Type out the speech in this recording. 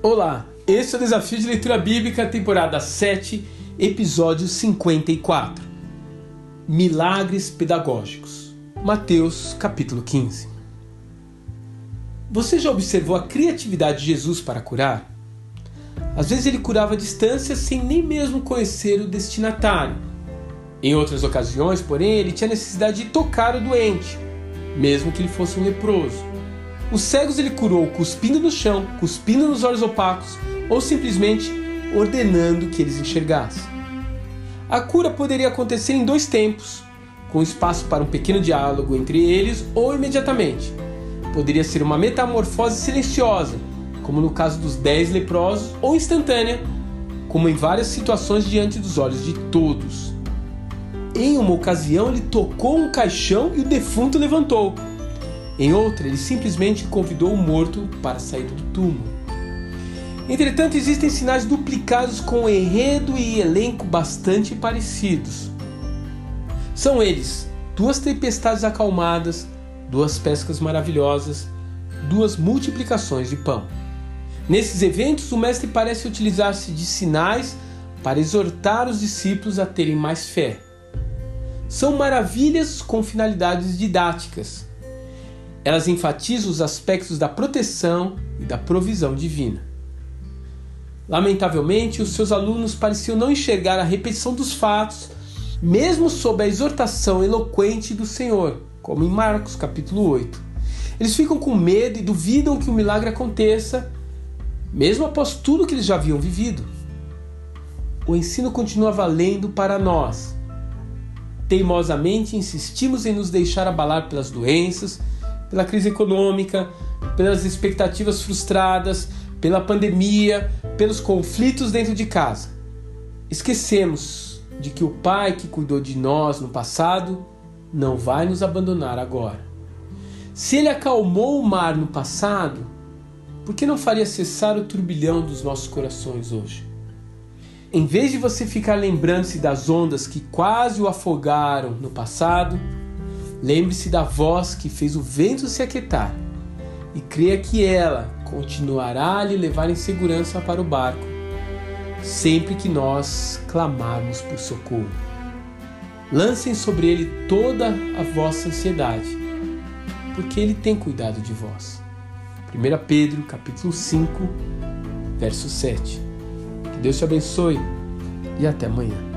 Olá, esse é o Desafio de Leitura Bíblica, temporada 7, episódio 54. Milagres Pedagógicos. Mateus, capítulo 15. Você já observou a criatividade de Jesus para curar? Às vezes ele curava à distância sem nem mesmo conhecer o destinatário. Em outras ocasiões, porém, ele tinha necessidade de tocar o doente, mesmo que ele fosse um leproso. Os cegos ele curou cuspindo no chão, cuspindo nos olhos opacos ou simplesmente ordenando que eles enxergassem. A cura poderia acontecer em dois tempos, com espaço para um pequeno diálogo entre eles ou imediatamente. Poderia ser uma metamorfose silenciosa, como no caso dos dez leprosos, ou instantânea, como em várias situações diante dos olhos de todos. Em uma ocasião, ele tocou um caixão e o defunto levantou. Em outra, ele simplesmente convidou o morto para sair do túmulo. Entretanto, existem sinais duplicados com enredo e elenco bastante parecidos. São eles: duas tempestades acalmadas, duas pescas maravilhosas, duas multiplicações de pão. Nesses eventos, o mestre parece utilizar-se de sinais para exortar os discípulos a terem mais fé. São maravilhas com finalidades didáticas elas enfatizam os aspectos da proteção e da provisão divina. Lamentavelmente, os seus alunos pareciam não enxergar a repetição dos fatos, mesmo sob a exortação eloquente do Senhor, como em Marcos capítulo 8. Eles ficam com medo e duvidam que o milagre aconteça, mesmo após tudo que eles já haviam vivido. O ensino continua valendo para nós. Teimosamente insistimos em nos deixar abalar pelas doenças, pela crise econômica, pelas expectativas frustradas, pela pandemia, pelos conflitos dentro de casa. Esquecemos de que o Pai que cuidou de nós no passado não vai nos abandonar agora. Se ele acalmou o mar no passado, por que não faria cessar o turbilhão dos nossos corações hoje? Em vez de você ficar lembrando-se das ondas que quase o afogaram no passado, Lembre-se da voz que fez o vento se aquietar e creia que ela continuará a lhe levar em segurança para o barco, sempre que nós clamarmos por socorro. Lancem sobre ele toda a vossa ansiedade, porque ele tem cuidado de vós. 1 Pedro, capítulo 5, verso 7. Que Deus te abençoe e até amanhã.